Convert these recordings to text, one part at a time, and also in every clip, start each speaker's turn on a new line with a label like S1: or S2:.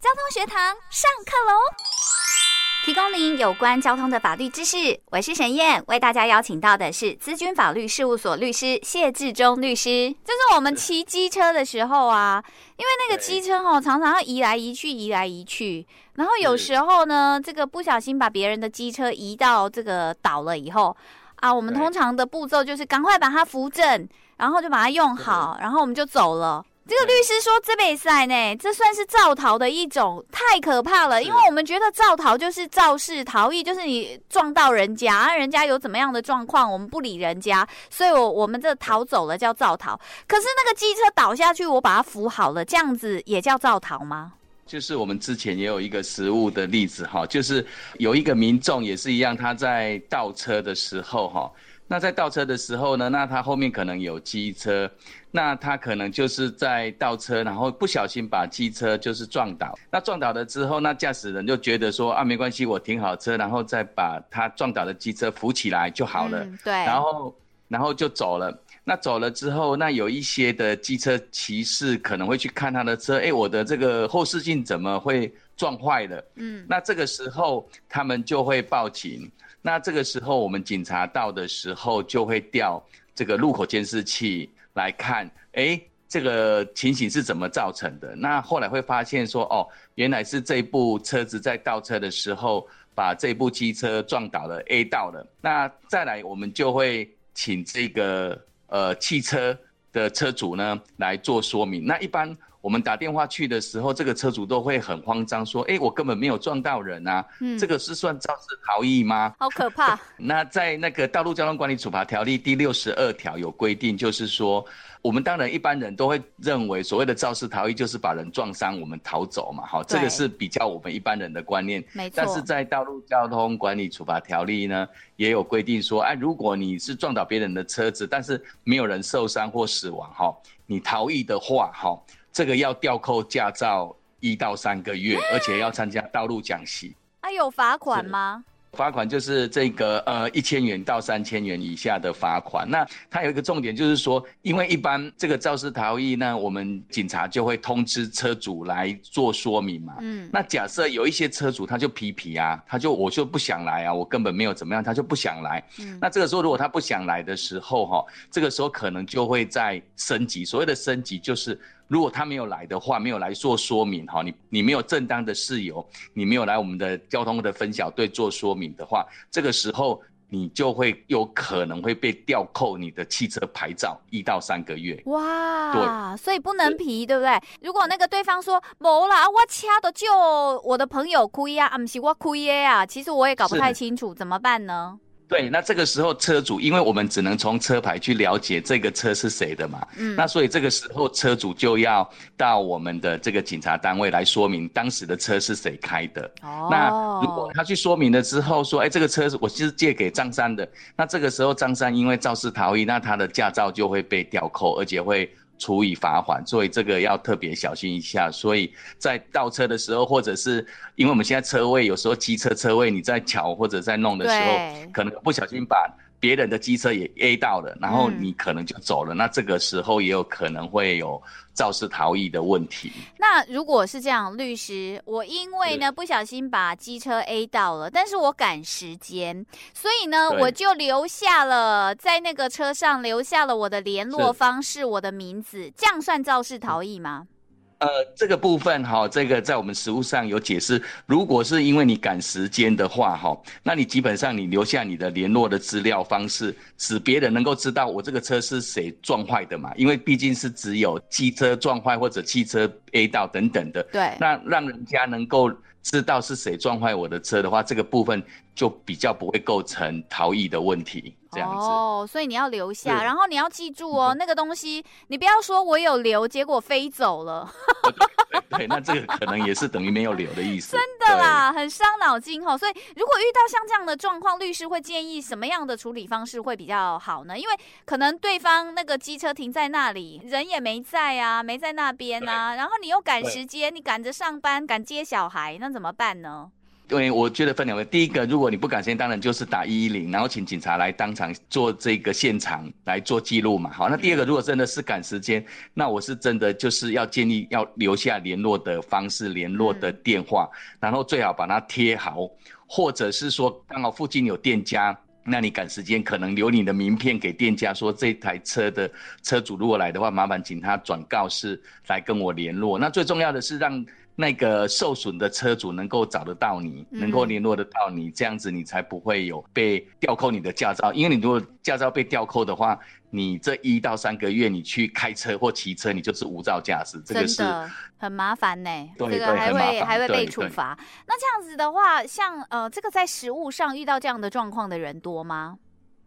S1: 交通学堂上课喽！提供您有关交通的法律知识。我是沈燕，为大家邀请到的是资君法律事务所律师谢志忠律师。就是我们骑机车的时候啊，因为那个机车哦，常常要移来移去，移来移去。然后有时候呢，这个不小心把别人的机车移到这个倒了以后啊，我们通常的步骤就是赶快把它扶正，然后就把它用好，然后我们就走了。这个律师说，这没赛呢，这算是造逃的一种，太可怕了。因为我们觉得造逃就是肇事逃逸，就是你撞到人家，人家有怎么样的状况，我们不理人家，所以我我们这逃走了叫造逃。可是那个机车倒下去，我把它扶好了，这样子也叫造逃吗？
S2: 就是我们之前也有一个实物的例子哈，就是有一个民众也是一样，他在倒车的时候哈。那在倒车的时候呢，那他后面可能有机车，那他可能就是在倒车，然后不小心把机车就是撞倒。那撞倒了之后，那驾驶人就觉得说啊，没关系，我停好车，然后再把他撞倒的机车扶起来就好了。
S1: 嗯，对。
S2: 然后，然后就走了。那走了之后，那有一些的机车骑士可能会去看他的车，哎，我的这个后视镜怎么会撞坏了？嗯。那这个时候他们就会报警。那这个时候，我们警察到的时候，就会调这个路口监视器来看，哎，这个情形是怎么造成的？那后来会发现说，哦，原来是这部车子在倒车的时候，把这部机车撞倒了，A 到了。那再来，我们就会请这个呃汽车的车主呢来做说明。那一般。我们打电话去的时候，这个车主都会很慌张，说：“哎，我根本没有撞到人啊，嗯，这个是算肇事逃逸吗？”
S1: 好可怕。
S2: 那在那个《道路交通管理处罚条例》第六十二条有规定，就是说。我们当然一般人都会认为，所谓的肇事逃逸就是把人撞伤，我们逃走嘛，哈，这个是比较我们一般人的观念。没错。但是在道路交通管理处罚条例呢，也有规定说，哎，如果你是撞倒别人的车子，但是没有人受伤或死亡，哈，你逃逸的话，哈，这个要吊扣驾照一到三个月，而且要参加道路讲习。
S1: 啊，有罚款吗？
S2: 罚款就是这个呃一千元到三千元以下的罚款。那它有一个重点就是说，因为一般这个肇事逃逸呢，我们警察就会通知车主来做说明嘛。嗯。那假设有一些车主他就皮皮啊，他就我就不想来啊，我根本没有怎么样，他就不想来。嗯。那这个时候如果他不想来的时候哈，这个时候可能就会在升级。所谓的升级就是。如果他没有来的话，没有来做说明哈，你你没有正当的事由，你没有来我们的交通的分小队做说明的话，这个时候你就会有可能会被吊扣你的汽车牌照一到三个月。
S1: 哇，对，所以不能皮，对不对？如果那个对方说没啦，我掐的就我的朋友亏呀，啊，不是我亏呀，其实我也搞不太清楚，怎么办呢？
S2: 对，那这个时候车主，因为我们只能从车牌去了解这个车是谁的嘛，嗯，那所以这个时候车主就要到我们的这个警察单位来说明当时的车是谁开的。哦，那如果他去说明了之后说，哎，这个车是我是借给张三的，那这个时候张三因为肇事逃逸，那他的驾照就会被吊扣，而且会。处以罚款，所以这个要特别小心一下。所以在倒车的时候，或者是因为我们现在车位有时候机车车位你在调或者在弄的时候，可能不小心把别人的机车也 A 到了，然后你可能就走了。嗯、那这个时候也有可能会有肇事逃逸的问题。
S1: 那如果是这样，律师，我因为呢不小心把机车 A 到了，但是我赶时间，所以呢我就留下了在那个车上留下了我的联络方式、我的名字，这样算肇事逃逸吗？
S2: 呃，这个部分哈，这个在我们实务上有解释。如果是因为你赶时间的话哈，那你基本上你留下你的联络的资料方式，使别人能够知道我这个车是谁撞坏的嘛？因为毕竟是只有机车撞坏或者汽车 A 到等等的。对。那让人家能够知道是谁撞坏我的车的话，这个部分就比较不会构成逃逸的问题。这样子
S1: 哦，所以你要留下，然后你要记住哦，那个东西你不要说我有留，结果飞走了。
S2: 对，对，对，那这个可能也是等于没有留的意思。
S1: 真的啦，很伤脑筋哈。所以如果遇到像这样的状况，律师会建议什么样的处理方式会比较好呢？因为可能对方那个机车停在那里，人也没在啊，没在那边啊，然后你又赶时间，你赶着上班，赶接小孩，那怎么办呢？
S2: 因为我觉得分两个，第一个，如果你不敢先，当然就是打一一零，然后请警察来当场做这个现场来做记录嘛。好，那第二个，如果真的是赶时间，那我是真的就是要建议要留下联络的方式、联络的电话，然后最好把它贴好，或者是说刚好附近有店家。那你赶时间，可能留你的名片给店家，说这台车的车主如果来的话，麻烦请他转告示来跟我联络。那最重要的是让那个受损的车主能够找得到你，能够联络得到你，这样子你才不会有被吊扣你的驾照。因为你如果驾照被吊扣的话，你这一到三个月你去开车或骑车，你就是无照驾驶，这个是
S1: 很麻烦呢、欸。
S2: 这
S1: 个还会还会被处罚。那这样子的话，像呃，这个在实务上遇到这样的状况的人多吗？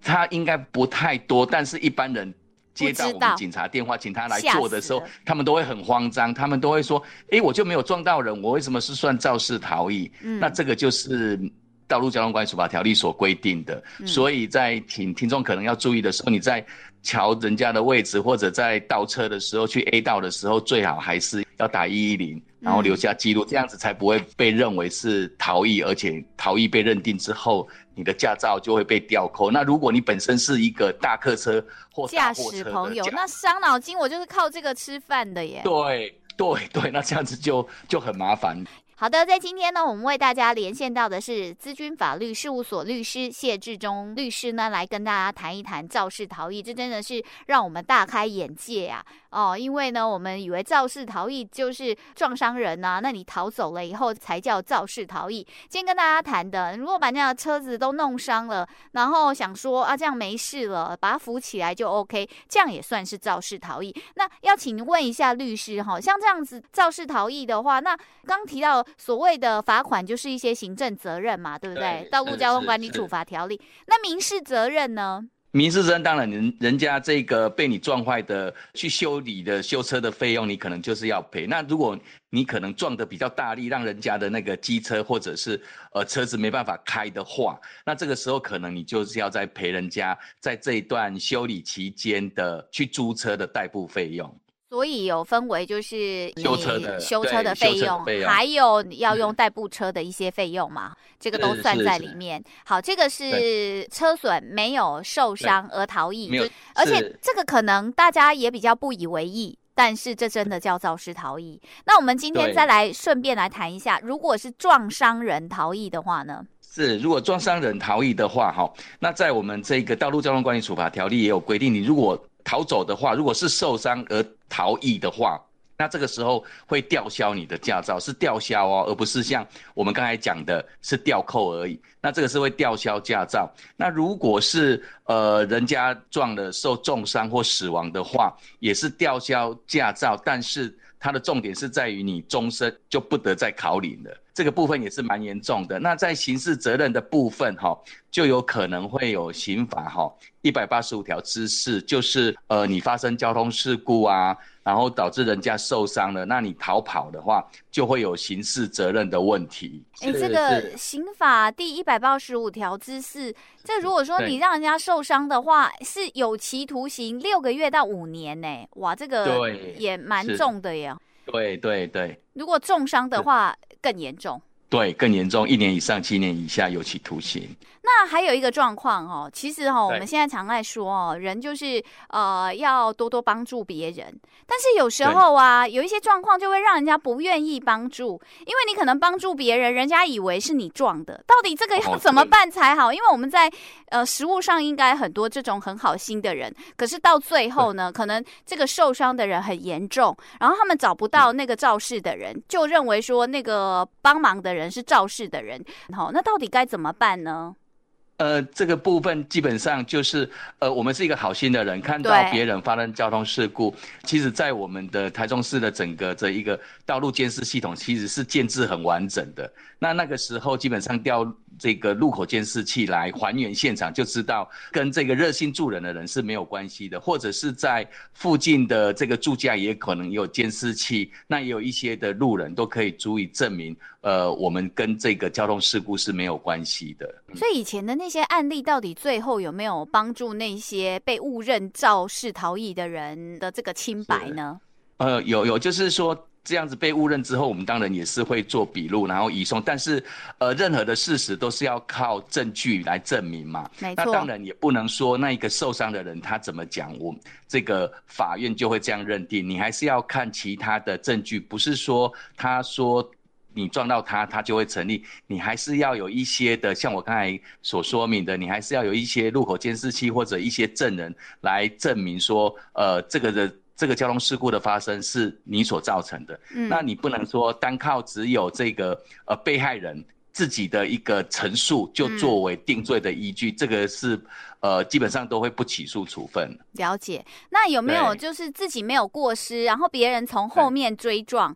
S2: 他应该不太多，但是一般人接到我们警察电话，请他来做的时候，他们都会很慌张，他们都会说：“哎，我就没有撞到人，我为什么是算肇事逃逸？”嗯，那这个就是。道路交通管理处罚条例所规定的，嗯、所以在听听众可能要注意的时候，你在瞧人家的位置或者在倒车的时候去 A 道的时候，最好还是要打一一零，然后留下记录，嗯、这样子才不会被认为是逃逸，而且逃逸被认定之后，你的驾照就会被吊扣。那如果你本身是一个大客车或驾驶
S1: 朋友，那伤脑筋，我就是靠这个吃饭的耶。
S2: 对对对，那这样子就就很麻烦。
S1: 好的，在今天呢，我们为大家连线到的是资军法律事务所律师谢志忠律师呢，来跟大家谈一谈肇事逃逸，这真的是让我们大开眼界啊！哦，因为呢，我们以为肇事逃逸就是撞伤人呐、啊，那你逃走了以后才叫肇事逃逸。今天跟大家谈的，如果把那辆车子都弄伤了，然后想说啊，这样没事了，把它扶起来就 OK，这样也算是肇事逃逸。那要请问一下律师哈，像这样子肇事逃逸的话，那刚提到。所谓的罚款就是一些行政责任嘛，对不对？对，道路交通管理处罚条例。那民事责任呢？
S2: 民事责任当然人人家这个被你撞坏的去修理的修车的费用，你可能就是要赔。那如果你可能撞的比较大力，让人家的那个机车或者是呃车子没办法开的话，那这个时候可能你就是要再赔人家在这一段修理期间的去租车的代步费用。
S1: 所以有分为就是
S2: 修车的
S1: 修车的费用，还有要用代步车的一些费用嘛，嗯、这个都算在里面。好，这个是车损没有受伤而逃逸，而且这个可能大家也比较不以为意，但是这真的叫肇事逃逸。那我们今天再来顺便来谈一下，如果是撞伤人逃逸的话呢？
S2: 是，如果撞伤人逃逸的话，哈，那在我们这个道路交通管理处罚条例也有规定，你如果逃走的话，如果是受伤而逃逸的话，那这个时候会吊销你的驾照，是吊销哦，而不是像我们刚才讲的是吊扣而已。那这个是会吊销驾照。那如果是呃人家撞了受重伤或死亡的话，也是吊销驾照，但是它的重点是在于你终身就不得再考领了。这个部分也是蛮严重的。那在刑事责任的部分，哈，就有可能会有刑法，哈，一百八十五条之四，就是呃，你发生交通事故啊，然后导致人家受伤了，那你逃跑的话，就会有刑事责任的问题。
S1: 哎，这个刑法第一百八十五条之四，这如果说你让人家受伤的话，是有期徒刑六个月到五年呢。哇，这个也蛮重的呀。
S2: 对对对，
S1: 如果重伤的话更严重。
S2: 对，更严重，一年以上七年以下有期徒刑。
S1: 那还有一个状况哦，其实哈、哦，我们现在常在说哦，人就是呃要多多帮助别人，但是有时候啊，有一些状况就会让人家不愿意帮助，因为你可能帮助别人，人家以为是你撞的，到底这个要怎么办才好？因为我们在呃食物上应该很多这种很好心的人，可是到最后呢，可能这个受伤的人很严重，然后他们找不到那个肇事的人，就认为说那个帮忙的人是肇事的人，好，那到底该怎么办呢？
S2: 呃，这个部分基本上就是，呃，我们是一个好心的人，看到别人发生交通事故，其实，在我们的台中市的整个这一个道路监视系统，其实是建制很完整的。那那个时候，基本上调这个路口监视器来还原现场，就知道跟这个热心助人的人是没有关系的，或者是在附近的这个住家也可能有监视器，那也有一些的路人都可以足以证明，呃，我们跟这个交通事故是没有关系的。
S1: 所以以前的那些案例，到底最后有没有帮助那些被误认肇事逃逸的人的这个清白呢？
S2: 呃，有有，就是说。这样子被误认之后，我们当然也是会做笔录，然后移送。但是，呃，任何的事实都是要靠证据来证明嘛。那当然也不能说那一个受伤的人他怎么讲，我这个法院就会这样认定。你还是要看其他的证据，不是说他说你撞到他，他就会成立。你还是要有一些的，像我刚才所说明的，你还是要有一些路口监视器或者一些证人来证明说，呃，这个的。这个交通事故的发生是你所造成的，嗯，那你不能说单靠只有这个呃被害人自己的一个陈述就作为定罪的依据，嗯、这个是呃基本上都会不起诉处分。
S1: 了解，那有没有就是自己没有过失，然后别人从后面追撞，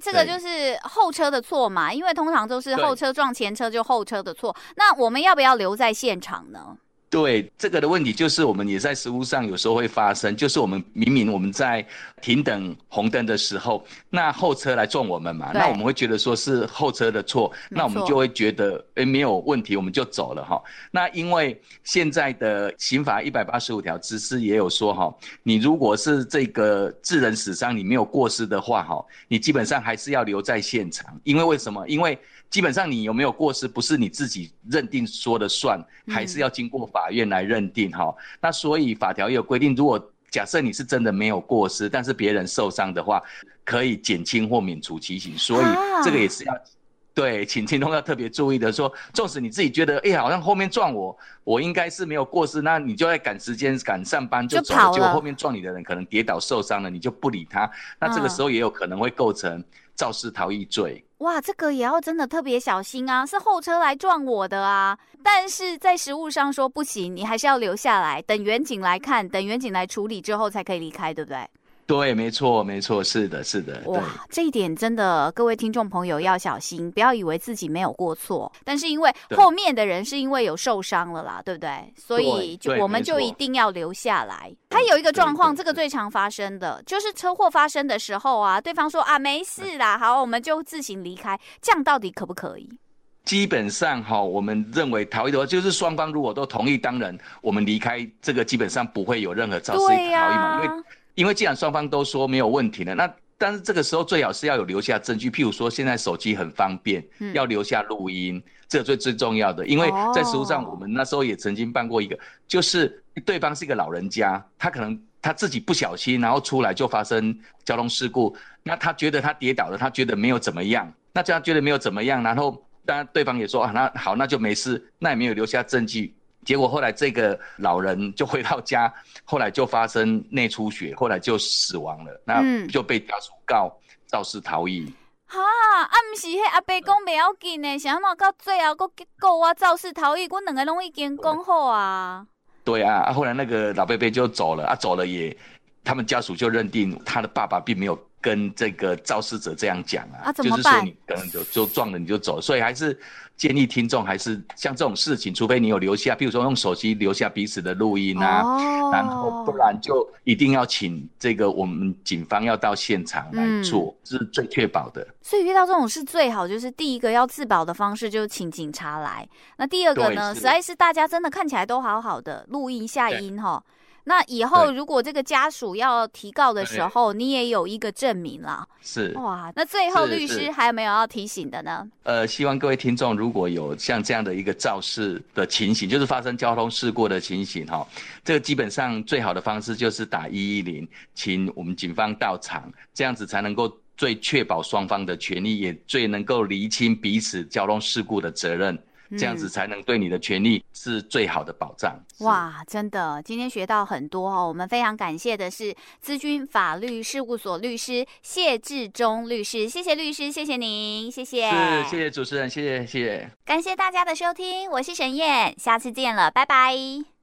S1: 这个就是后车的错嘛？因为通常都是后车撞前车就后车的错，那我们要不要留在现场呢？
S2: 对这个的问题，就是我们也在实务上有时候会发生，就是我们明明我们在停等红灯的时候，那后车来撞我们嘛，那我们会觉得说是后车的错，那我们就会觉得诶没有问题，我们就走了哈。那因为现在的刑法一百八十五条之四也有说哈，你如果是这个致人死伤，你没有过失的话哈，你基本上还是要留在现场，因为为什么？因为基本上你有没有过失，不是你自己认定说了算，还是要经过法院来认定哈、嗯。那所以法条也有规定，如果假设你是真的没有过失，但是别人受伤的话，可以减轻或免除其刑。所以这个也是要、啊、对，请听众要特别注意的说，纵使你自己觉得哎、欸，好像后面撞我，我应该是没有过失，那你就在赶时间赶上班就走了，结果后面撞你的人可能跌倒受伤了，你就不理他，那这个时候也有可能会构成肇事逃逸罪。
S1: 哇，这个也要真的特别小心啊！是后车来撞我的啊，但是在实务上说不行，你还是要留下来，等员警来看，等员警来处理之后才可以离开，对不对？
S2: 对，没错，没错，是的，是的。哇，
S1: 这一点真的，各位听众朋友要小心，不要以为自己没有过错，但是因为后面的人是因为有受伤了啦，对不对？所以就我们就一定要留下来。还有一个状况，这个最常发生的就是车祸发生的时候啊，对方说啊没事啦，好，我们就自行离开，这样到底可不可以？
S2: 基本上哈，我们认为逃逸的话，就是双方如果都同意，当然我们离开这个基本上不会有任何肇事逃逸嘛，因为。因为既然双方都说没有问题了，那但是这个时候最好是要有留下证据，譬如说现在手机很方便，嗯、要留下录音，这个最最重要的。因为在实务上，我们那时候也曾经办过一个，就是对方是一个老人家，他可能他自己不小心，然后出来就发生交通事故，那他觉得他跌倒了，他觉得没有怎么样，那这样觉得没有怎么样，然后当然对方也说啊，那好，那就没事，那也没有留下证据。结果后来这个老人就回到家，后来就发生内出血，后来就死亡了。那就被家属告肇事逃逸。
S1: 哈、嗯，啊，不是迄阿伯讲袂要紧呢，想到到最后佫告我肇事逃逸，我两个拢已经讲好啊。
S2: 对啊，啊后来那个老伯伯就走了，啊走了也，他们家属就认定他的爸爸并没有跟这个肇事者这样讲啊？就是说你可能就就撞了你就走，所以还是。建议听众还是像这种事情，除非你有留下，比如说用手机留下彼此的录音啊，oh. 然后不然就一定要请这个我们警方要到现场来做，这、嗯、是最确保的。
S1: 所以遇到这种事最好就是第一个要自保的方式就是请警察来，那第二个呢，实在是大家真的看起来都好好的，录音下音哈。那以后如果这个家属要提告的时候，你也有一个证明了。
S2: 是
S1: 哇，那最后律师还有没有要提醒的呢？
S2: 呃，希望各位听众如果有像这样的一个肇事的情形，就是发生交通事故的情形哈，这个基本上最好的方式就是打一一零，请我们警方到场，这样子才能够最确保双方的权利，也最能够厘清彼此交通事故的责任。这样子才能对你的权利是最好的保障。
S1: 哇，真的，今天学到很多哦。我们非常感谢的是资君法律事务所律师谢志忠律师，谢谢律师，谢谢您，谢谢。
S2: 是，谢谢主持人，谢谢，谢谢。
S1: 感谢大家的收听，我是沈燕，下次见了，拜拜。